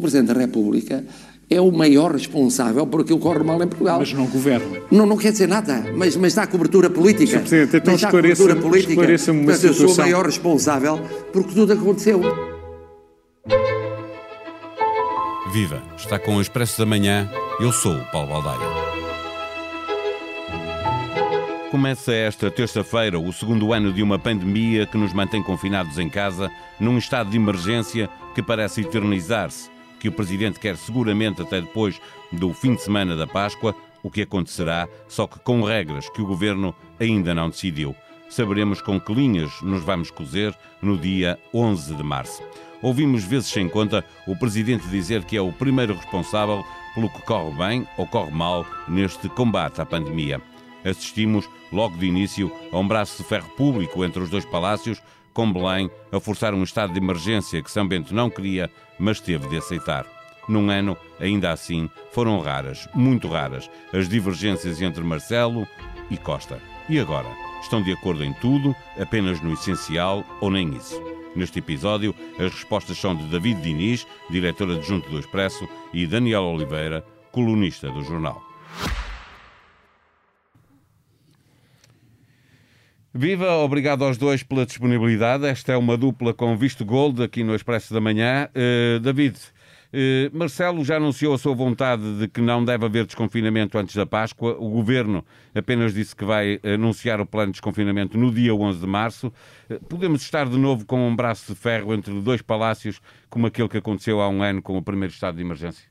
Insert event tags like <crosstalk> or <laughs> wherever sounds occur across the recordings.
que o Presidente da República é o maior responsável por aquilo que corre mal em Portugal. Mas não governa. Não, não quer dizer nada, mas, mas dá cobertura política. Sr. Presidente, então mas dá esclareça- cobertura política. esclareça-me uma Portanto, eu sou o situação. maior responsável por que tudo aconteceu. Viva! Está com o Expresso da Manhã. Eu sou o Paulo Baldaia. Começa esta terça-feira o segundo ano de uma pandemia que nos mantém confinados em casa, num estado de emergência que parece eternizar-se, que o Presidente quer seguramente até depois do fim de semana da Páscoa, o que acontecerá, só que com regras que o Governo ainda não decidiu. Saberemos com que linhas nos vamos cozer no dia 11 de março. Ouvimos vezes sem conta o Presidente dizer que é o primeiro responsável pelo que corre bem ou corre mal neste combate à pandemia. Assistimos, logo de início, a um braço de ferro público entre os dois palácios, com Belém a forçar um estado de emergência que São Bento não queria, mas teve de aceitar. Num ano, ainda assim, foram raras, muito raras, as divergências entre Marcelo e Costa. E agora? Estão de acordo em tudo, apenas no essencial ou nem isso? Neste episódio, as respostas são de David Diniz, diretor adjunto do Expresso, e Daniel Oliveira, colunista do jornal. Viva, obrigado aos dois pela disponibilidade. Esta é uma dupla com visto gold aqui no Expresso da Manhã. Eh, David, eh, Marcelo já anunciou a sua vontade de que não deve haver desconfinamento antes da Páscoa. O governo apenas disse que vai anunciar o plano de desconfinamento no dia 11 de março. Eh, podemos estar de novo com um braço de ferro entre dois palácios, como aquele que aconteceu há um ano com o primeiro estado de emergência?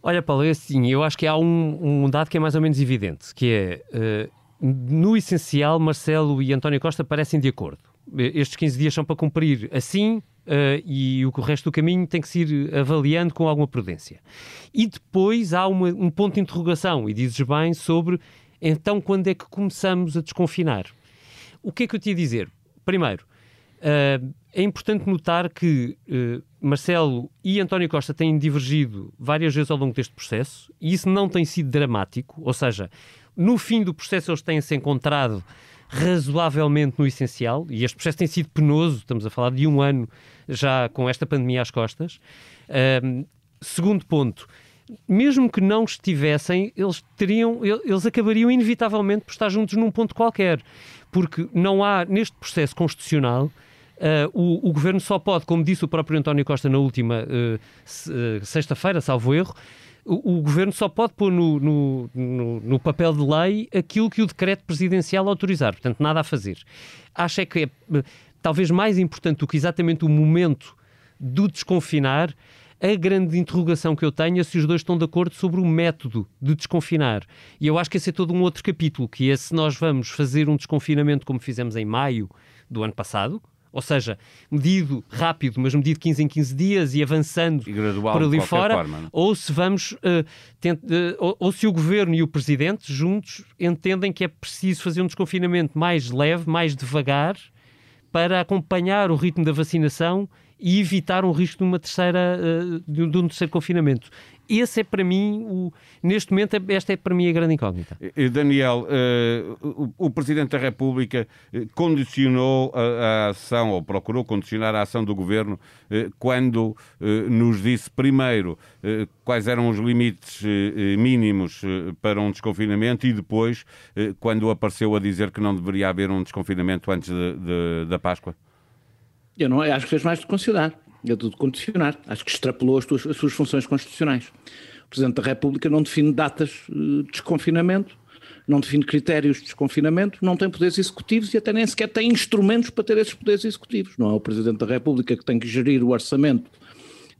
Olha, Paulo, é assim, eu acho que há um, um dado que é mais ou menos evidente, que é, no essencial, Marcelo e António Costa parecem de acordo. Estes 15 dias são para cumprir assim eh, e o resto do caminho tem que se ir avaliando com alguma prudência. E depois há uma- um ponto de interrogação, e dizes bem, sobre então quando é que começamos a desconfinar. O que é que eu te ia dizer? Primeiro, eh, é importante notar que eh, Marcelo e António Costa têm divergido várias vezes ao longo deste processo e isso não tem sido dramático, ou seja, no fim do processo eles têm-se encontrado razoavelmente no essencial e este processo tem sido penoso, estamos a falar de um ano já com esta pandemia às costas. Ahm, segundo ponto, mesmo que não estivessem, eles teriam, el- eles acabariam inevitavelmente por estar juntos num ponto qualquer, porque não há neste processo constitucional Uh, o, o governo só pode, como disse o próprio António Costa na última uh, sexta-feira, salvo erro, o, o governo só pode pôr no, no- no- no papel de lei aquilo que o decreto presidencial autorizar. Portanto, nada a fazer. Acho é que é talvez mais importante do que exatamente o momento do desconfinar. A grande interrogação que eu tenho é se os dois estão de acordo sobre o método de desconfinar. E eu acho que esse é todo um outro capítulo, que é se nós vamos fazer um desconfinamento como fizemos em maio do ano passado, ou seja, medido rápido, mas medido 15 em 15 dias e avançando E gradual, por ali fora, forma, não é? ou se vamos tent- eh, ou, ou se o governo e o presidente juntos entendem que é preciso fazer um desconfinamento mais leve, mais devagar, para acompanhar o ritmo da vacinação e evitar um risco de uma terceira eh, de um terceiro confinamento. Esse é para mim o neste momento é- esta é para mim a grande incógnita. Daniel, eh, o, Presidente da República eh, condicionou a, ação, ou procurou condicionar a ação do Governo, quando nos disse primeiro quais eram os limites mínimos para um desconfinamento e depois quando apareceu a dizer que não deveria haver um desconfinamento antes de- de- da Páscoa. Eu não acho que fez mais de condicionar. Eu de condicionar. Acho que extrapolou as, tuas- as suas funções constitucionais. O Presidente da República não define datas eh, de desconfinamento, não define critérios de desconfinamento, não tem poderes executivos e até nem sequer tem instrumentos para ter esses poderes executivos. Não é o Presidente da República que tem que gerir o orçamento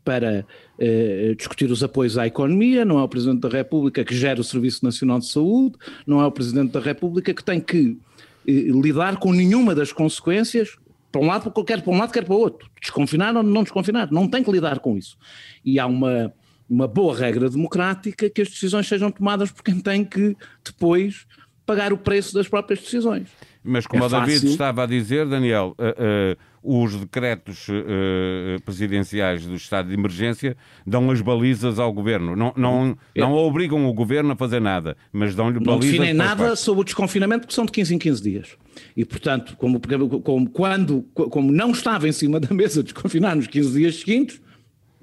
para eh, discutir os apoios à economia, não é o Presidente da República que gera o Serviço Nacional de Saúde, não é o Presidente da República que tem que eh, lidar com nenhuma das consequências, para um lado, quer para um lado, quer para o outro. Desconfinar ou não desconfinar, não tem que lidar com isso. E há uma, uma boa regra democrática que as decisões sejam tomadas por quem tem que depois pagar o preço das próprias decisões. Mas como É o David fácil. estava a dizer, Daniel, eh, eh, os decretos eh, presidenciais do estado de emergência dão as balizas ao governo. Não, não, não obrigam o governo a fazer nada, mas dão-lhe Não balizas. definem para as nada partes. sobre o desconfinamento, porque são de 15 em 15 dias. E, portanto, como, como, quando, como não estava em cima da mesa desconfinar nos 15 dias seguintes,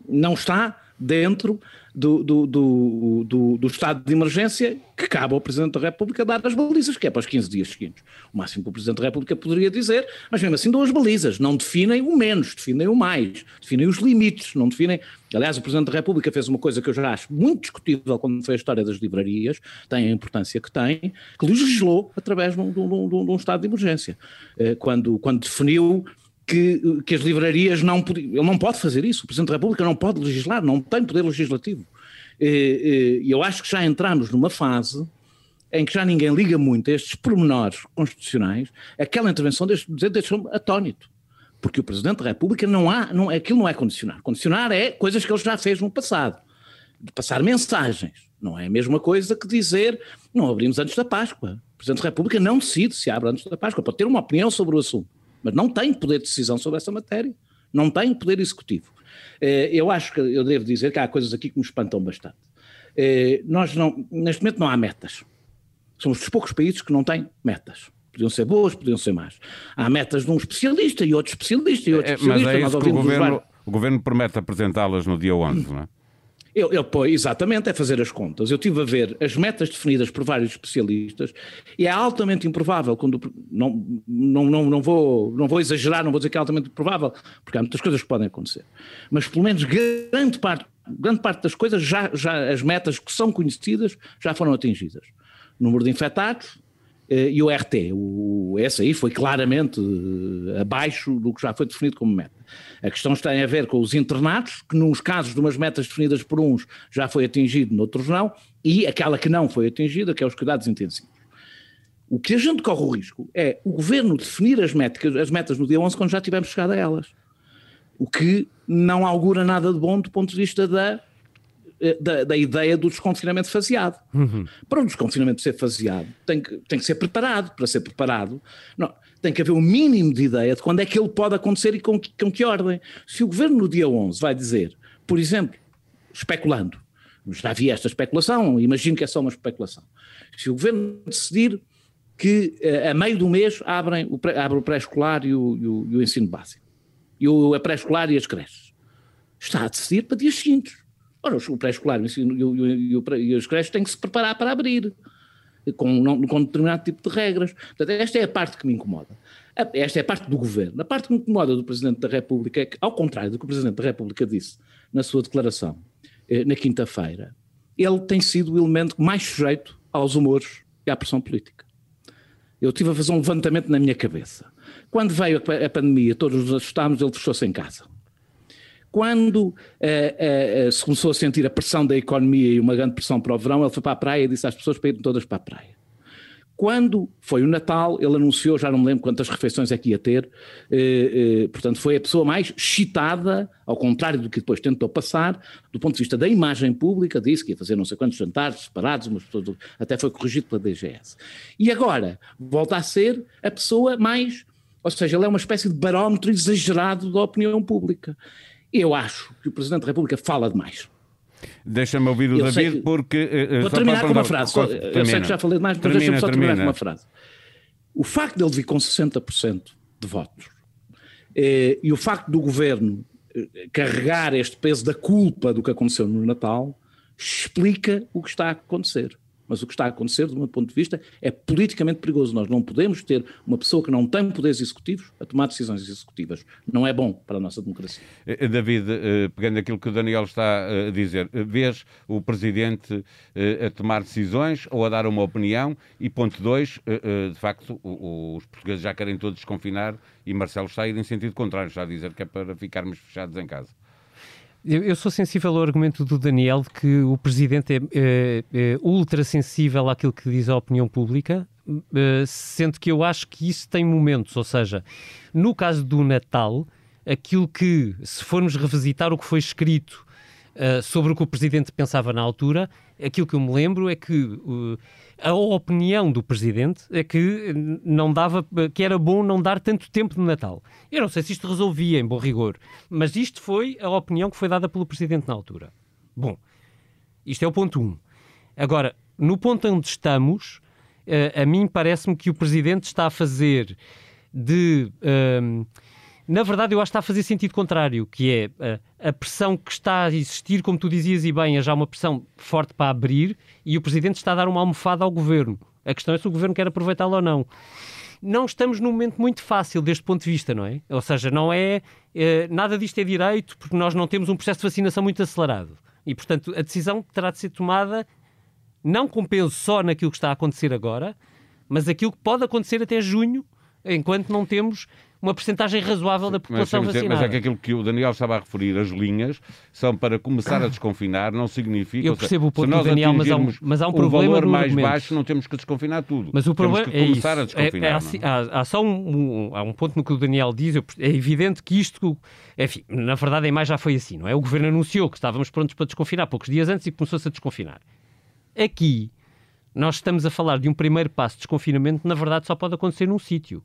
não está dentro do, do, do, do, do estado de emergência que cabe ao Presidente da República dar as balizas, que é para os 15 dias seguintes. O máximo que o Presidente da República poderia dizer, mas mesmo assim dão as balizas, não definem o menos, definem o mais, definem os limites, não definem... Aliás, o Presidente da República fez uma coisa que eu já acho muito discutível quando foi a história das livrarias, tem a importância que tem, que legislou através de um, de um, de um estado de emergência, eh, quando, quando definiu que, que as livrarias não podiam. Ele não pode fazer isso. O Presidente da República não pode legislar, não tem poder legislativo. E eu acho que já entramos numa fase em que já ninguém liga muito a estes pormenores constitucionais. Aquela intervenção deste Presidente deixou-me atónito. Porque o Presidente da República não há. Não, aquilo não é condicionar. Condicionar é coisas que ele já fez no passado. De passar mensagens. Não é a mesma coisa que dizer não abrimos antes da Páscoa. O Presidente da República não decide se abre antes da Páscoa. Pode ter uma opinião sobre o assunto mas não tem poder de decisão sobre essa matéria, não tem poder executivo. Eh, eu acho que eu devo dizer que há coisas aqui que me espantam bastante. Eh, nós não, neste momento não há metas. Somos dos poucos países que não têm metas. Podiam ser boas, podiam ser más. Há metas de um especialista e outro especialista e outro é, especialista. Mas é isso que o governo, o governo promete apresentá-las no dia 11, não é? Eu, eu, exatamente, é fazer as contas. Eu tive a ver as metas definidas por vários especialistas e é altamente improvável, quando, não, não, não, não, vou, não vou exagerar, não vou dizer que é altamente improvável, porque há muitas coisas que podem acontecer. Mas pelo menos grande parte, grande parte das coisas, já, já as metas que são conhecidas já foram atingidas. número de infectados, e o RT, o, esse aí foi claramente eh, abaixo do que já foi definido como meta. A questão tem a ver com os internados, que nos casos de umas metas definidas por uns já foi atingido, noutros não, e aquela que não foi atingida, que é os cuidados intensivos. O que a gente corre o risco é o governo definir as metas, as metas no dia 11 quando já tivermos chegado a elas. O que não augura nada de bom do ponto de vista da, eh, da, da ideia do desconfinamento faseado. Uhum. Para o desconfinamento ser faseado, tem que, tem que ser preparado. Para ser preparado, não, tem que haver um mínimo de ideia de quando é que ele pode acontecer e com, com que ordem. Se o governo no dia 11 vai dizer, por exemplo, especulando, já havia esta especulação, imagino que é só uma especulação. Se o governo decidir que eh, a meio do mês abrem o pré, abre o pré-escolar e, e, e o, ensino básico, e o pré-escolar e as creches, está a decidir para dias seguintes. Ora, o pré-escolar e, e, as creches têm que se preparar para abrir com, com determinado tipo de regras. Portanto, esta é a parte que me incomoda. Esta é a parte do governo. A parte que me incomoda do Presidente da República é que, ao contrário do que o Presidente da República disse na sua declaração eh, na quinta-feira, ele tem sido o elemento mais sujeito aos humores e à pressão política. Eu estive a fazer um levantamento na minha cabeça. Quando veio a pandemia, todos nos assustámos, ele fechou-se em casa. Quando uh, uh, se começou a sentir a pressão da economia e uma grande pressão para o verão, ele foi para a praia e disse às pessoas para irem todas para a praia. Quando foi o Natal, ele anunciou, já não me lembro quantas refeições é que ia ter, portanto foi a pessoa mais excitada, ao contrário do que depois tentou passar, do ponto de vista da imagem pública, disse que ia fazer não sei quantos jantares separados, até foi corrigido pela DGS. E agora volta a ser a pessoa mais, ou seja, ele é uma espécie de barómetro exagerado da opinião pública. Eu acho que o Presidente da República fala demais. Deixa-me ouvir o eu David, que, porque. Uh, vou terminar com uma frase. Só, eu sei que já falei demais, mas deixa-me só terminar com uma frase. O facto de ele vir com 60% de votos eh, e o facto do governo eh, carregar este peso da culpa do que aconteceu no Natal explica o que está a acontecer. Mas o que está a acontecer, do meu ponto de vista, é politicamente perigoso. Nós não podemos ter uma pessoa que não tem poderes executivos a tomar decisões executivas. Não é bom para a nossa democracia. Eh, eh, David, eh, pegando aquilo que o Daniel está a dizer, vês o Presidente a tomar decisões ou a dar uma opinião? E ponto dois, de facto, os portugueses já querem todos desconfinar e Marcelo está a ir em sentido contrário, está a dizer que é para ficarmos fechados em casa. Eu sou sensível ao argumento do Daniel de que o Presidente é, é, é ultra sensível àquilo que diz a opinião pública, eh, sendo que eu acho que isso tem momentos, ou seja, no caso do Natal, aquilo que, se formos revisitar o que foi escrito uh, sobre o que o Presidente pensava na altura, aquilo que eu me lembro é que uh, a opinião do Presidente é que não dava, que era bom não dar tanto tempo de Natal. Eu não sei se isto resolvia em bom rigor, mas isto foi a opinião que foi dada pelo Presidente na altura. Bom, isto é o ponto 1. Um. Agora, no ponto onde estamos, uh, a mim parece-me que o Presidente está a fazer de na verdade, eu acho que está a fazer sentido contrário, que é a, eh, a, pressão que está a existir, como tu dizias e bem, é já uma pressão forte para abrir e o Presidente está a dar uma almofada ao Governo. A questão é se o Governo quer aproveitá-la ou não. Não estamos num momento muito fácil deste ponto de vista, não é? Ou seja, não é, é nada disto é direito, porque nós não temos um processo de vacinação muito acelerado. E, portanto, a decisão terá de ser tomada não com peso só naquilo que está a acontecer agora, mas aquilo que pode acontecer até junho, enquanto não temos uma porcentagem razoável da população mas, vacinada. Mas é que aquilo que o Daniel estava a referir, as linhas, são para começar a desconfinar, não significa... Eu percebo o ponto do Daniel, mas há um, mas há um problema valor mais argumento. baixo, não temos que desconfinar tudo. Mas o problema temos que começar é a desconfinar. É, é assim, há, há, só um, um, há um ponto no que o Daniel diz, é evidente que isto, enfim, na verdade a imagem já foi assim, não é? O Governo anunciou que estávamos prontos para desconfinar poucos dias antes e começou-se a desconfinar. Aqui, nós estamos a falar de um primeiro passo de desconfinamento, na verdade só pode acontecer num sítio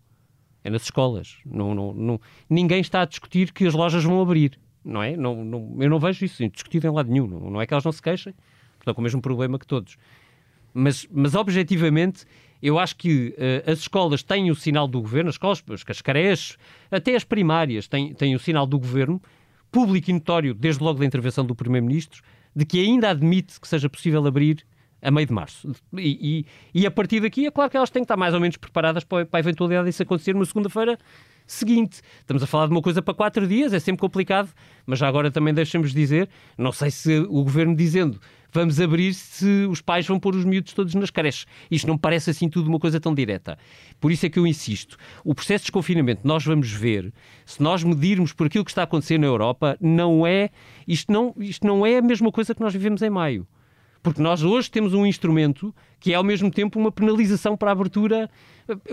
é nas escolas. Não, não, não, ninguém está a discutir que as lojas vão abrir, não é? Não, não, eu não vejo isso discutido em lado nenhum. Não, não é que elas não se queixem, estão com o mesmo problema que todos. Mas, mas objetivamente, eu acho que uh, as escolas têm o sinal do governo, as escolas, as creches, até as primárias têm, têm o sinal do governo, público e notório, desde logo da intervenção do Primeiro-Ministro, de que ainda admite que seja possível abrir a meio de março. E, e, e, a partir daqui, é claro que elas têm que estar mais ou menos preparadas para, para a eventualidade disso acontecer numa segunda-feira seguinte. Estamos a falar de uma coisa para quatro dias, é sempre complicado, mas já agora também deixamos dizer, não sei se o governo dizendo vamos abrir se os pais vão pôr os miúdos todos nas creches. Isto não parece assim tudo uma coisa tão direta. Por isso é que eu insisto. O processo de desconfinamento nós vamos ver, se nós medirmos por aquilo que está a acontecer na Europa, não é, isto não, isto não é a mesma coisa que nós vivemos em maio. Porque nós hoje temos um instrumento que é ao mesmo tempo uma penalização para a abertura.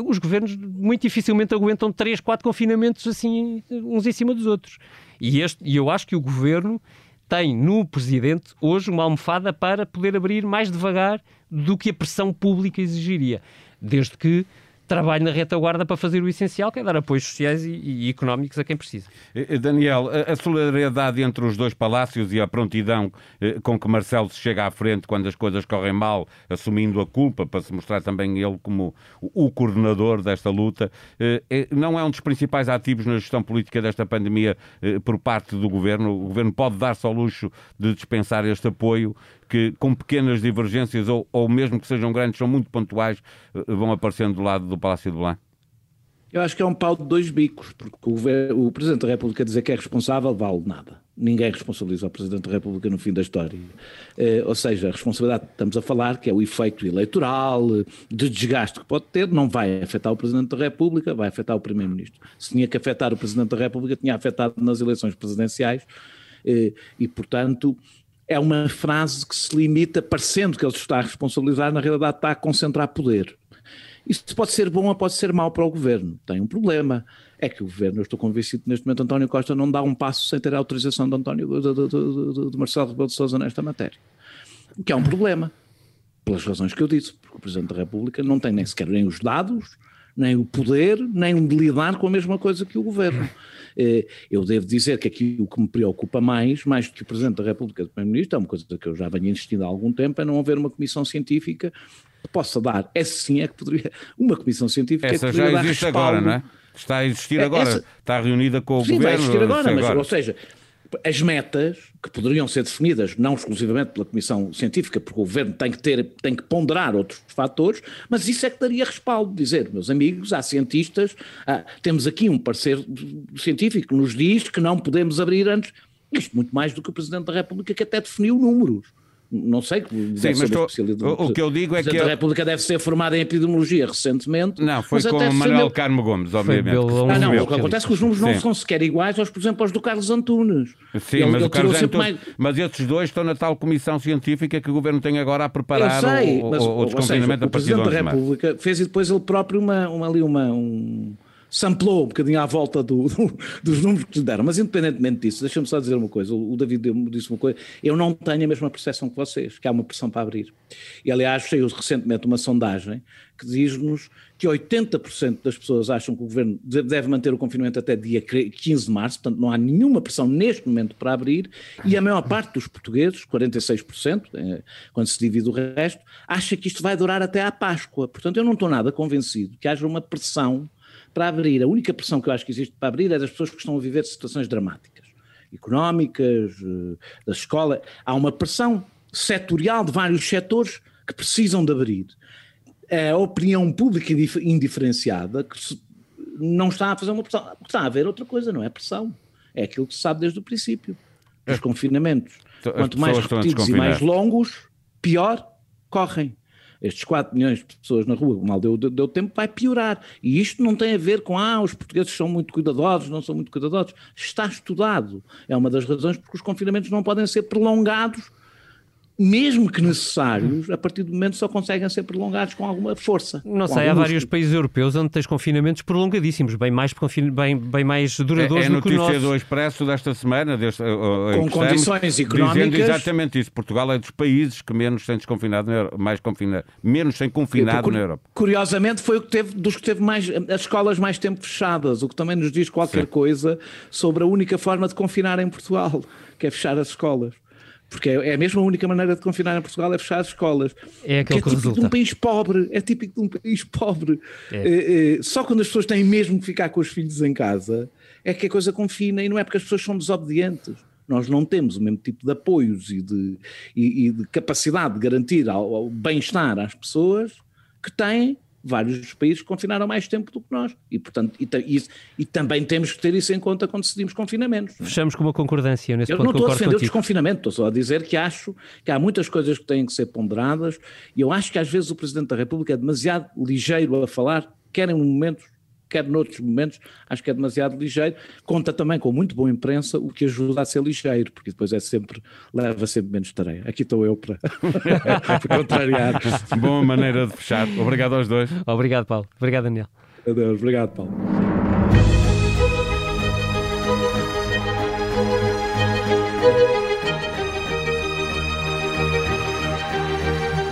Os governos muito dificilmente aguentam três, quatro confinamentos assim, uns em cima dos outros. E, este, e eu acho que o governo tem no presidente hoje uma almofada para poder abrir mais devagar do que a pressão pública exigiria. Desde que trabalho na retaguarda para fazer o essencial, que é dar apoios sociais e, e económicos a quem precisa. Eh, eh, Daniel, a solidariedade entre os dois palácios e a prontidão eh, com que Marcelo se chega à frente quando as coisas correm mal, assumindo a culpa para se mostrar também ele como o coordenador desta luta, não é um dos principais ativos na gestão política desta pandemia por parte do governo. O governo pode dar-se ao luxo de dispensar este apoio que, com pequenas divergências ou, ou mesmo que sejam grandes, são muito pontuais, vão aparecendo do lado do Palácio de Belém? Eu acho que é um pau de dois bicos, porque o, o Presidente da República dizer que é responsável vale nada. Ninguém responsabiliza o Presidente da República no fim da história. Eh, ou seja, a responsabilidade que estamos a falar, que é o efeito eleitoral, de desgaste que pode ter, não vai afetar o Presidente da República, vai afetar o Primeiro-Ministro. Se tinha que afetar o Presidente da República, tinha afetado nas eleições presidenciais eh, e, portanto, é uma frase que se limita, parecendo que ele está a responsabilizar, na realidade está a concentrar poder. Isso pode ser bom ou pode ser mau para o governo. Tem um problema. É que o governo, eu estou convencido neste momento António Costa não dá um passo sem ter a autorização de, António, de, de, de Marcelo Rebelo de Sousa nesta matéria. O que é um problema, pelas razões que eu disse, porque o Presidente da República não tem nem sequer nem os dados, nem o poder, nem o de lidar com a mesma coisa que o governo. Eh, eu devo dizer que aqui o que me preocupa mais, mais do que o Presidente da República do Primeiro-Ministro, é uma coisa que eu já venho insistindo há algum tempo, é não haver uma comissão científica que possa dar, essa sim é que poderia, uma comissão científica essa que já existe agora, não é? Está a existir é, agora, essa, está reunida com o sim, governo. Sim, vai existir agora, mas, agora. ou seja, as metas que poderiam ser definidas não exclusivamente pela Comissão Científica, porque o Governo tem que ter, tem que ponderar outros fatores, mas isso é que daria respaldo, dizer, meus amigos, há cientistas, temos aqui um parecer científico que nos diz que não podemos abrir antes, isto muito mais do que o Presidente da República que até definiu números não sei, Sim, mas tô, o, que eu digo é que... A República deve ser formada em epidemiologia recentemente. Não, foi com o Manuel Carmo Gomes, obviamente. Ah, não, o que acontece é que os números não são sequer iguais aos, por exemplo, aos do Carlos Antunes. Sim, ele, mas, ele o Carlos Antunes, mais... mas esses dois estão na tal comissão científica que o Governo tem agora a preparar sei, o, o, o, desconfinamento a partir de O Presidente da República fez e depois ele próprio uma, uma ali uma... Um samplou um bocadinho à volta do, do, dos números que lhe deram. Mas independentemente disso, deixa-me só dizer uma coisa, o, David disse uma coisa, eu não tenho a mesma percepção que vocês, que há uma pressão para abrir. E aliás, saiu recentemente uma sondagem que diz-nos que 80% das pessoas acham que o governo deve manter o confinamento até dia 15 de março, portanto não há nenhuma pressão neste momento para abrir, e a maior parte dos portugueses, 46%, é, quando se divide o resto, acha que isto vai durar até à Páscoa. Portanto, eu não estou nada convencido que haja uma pressão para abrir. A única pressão que eu acho que existe para abrir é das pessoas que estão a viver situações dramáticas, económicas, eh, da escola. Há uma pressão setorial de vários setores que precisam de abrir. A opinião pública indiferenciada que não está a fazer uma pressão, está a haver outra coisa, não é pressão. É aquilo que se sabe desde o princípio. Os é. confinamentos, As quanto mais repetidos e mais longos, pior correm estes 4 milhões de pessoas na rua, mal deu, deu, deu, tempo, vai piorar. E isto não tem a ver com, ah, os portugueses são muito cuidadosos, não são muito cuidadosos. Está estudado. É uma das razões porque os confinamentos não podem ser prolongados mesmo que necessários, a partir do momento só conseguem ser prolongados com alguma força. Não sei, há vários países europeus onde tens confinamentos prolongadíssimos, bem mais, bem, bem mais duradouros é, é do que o nosso. É notícia do Expresso desta semana, deste, uh, com condições económicas. Dizendo exatamente isso. Portugal é dos países que menos tem desconfinado, mais confinado, menos tem confinado na Europa. Curiosamente foi o que teve, dos que teve mais, as escolas mais tempo fechadas, o que também nos diz qualquer Sim. coisa sobre a única forma de confinar em Portugal, que é fechar as escolas. Porque é, é mesmo a única maneira de confinar em Portugal é fechar as escolas. É aquele que, é típico resulta. de um país pobre. É típico de um país pobre. É. É, é, só quando as pessoas têm mesmo que ficar com os filhos em casa é que a coisa confina e não é porque as pessoas são desobedientes. Nós não temos o mesmo tipo de apoios e de, e, e de capacidade de garantir ao, ao bem-estar às pessoas que têm vários países confinaram mais tempo do que nós. E, portanto, e, e, e, também temos que ter isso em conta quando decidimos confinamentos. É? Fechamos com uma concordância nesse eu ponto. Eu não estou a defender o desconfinamento, estou só a dizer que acho que há muitas coisas que têm que ser ponderadas e eu acho que às vezes o Presidente da República é demasiado ligeiro a falar, quer em momentos quer noutros momentos, acho que é demasiado ligeiro. Conta também com muito boa imprensa, o que ajuda a ser ligeiro, porque depois é sempre, leva sempre menos tarefa. Aqui estou eu para, <laughs> para contrariar. <laughs> Boa maneira de fechar. Obrigado aos dois. Obrigado, Paulo. Obrigado, Daniel. Adeus. Obrigado, Paulo.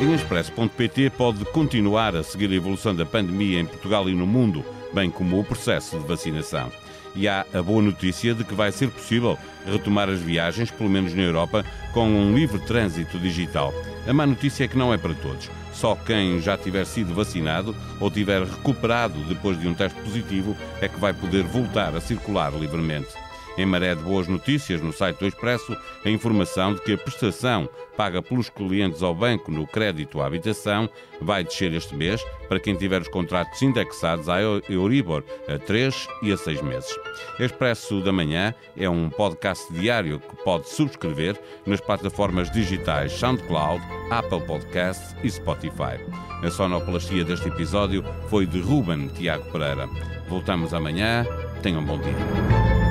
Em Expresso.pt pode continuar a seguir a evolução da pandemia em Portugal e no mundo bem como o processo de vacinação. E há a boa notícia de que vai ser possível retomar as viagens, pelo menos na Europa, com um livre trânsito digital. A má notícia é que não é para todos. Só quem já tiver sido vacinado ou tiver recuperado depois de um teste positivo é que vai poder voltar a circular livremente. Em maré de boas notícias, no site do Expresso, a informação de que a prestação paga pelos clientes ao banco no crédito à habitação vai descer este mês para quem tiver os contratos indexados à Euribor a 3 e a 6 meses. Expresso da Manhã é um podcast diário que pode subscrever nas plataformas digitais SoundCloud, Apple Podcasts e Spotify. A sonoplastia deste episódio foi de Ruben Tiago Pereira. Voltamos amanhã. Tenham um bom dia.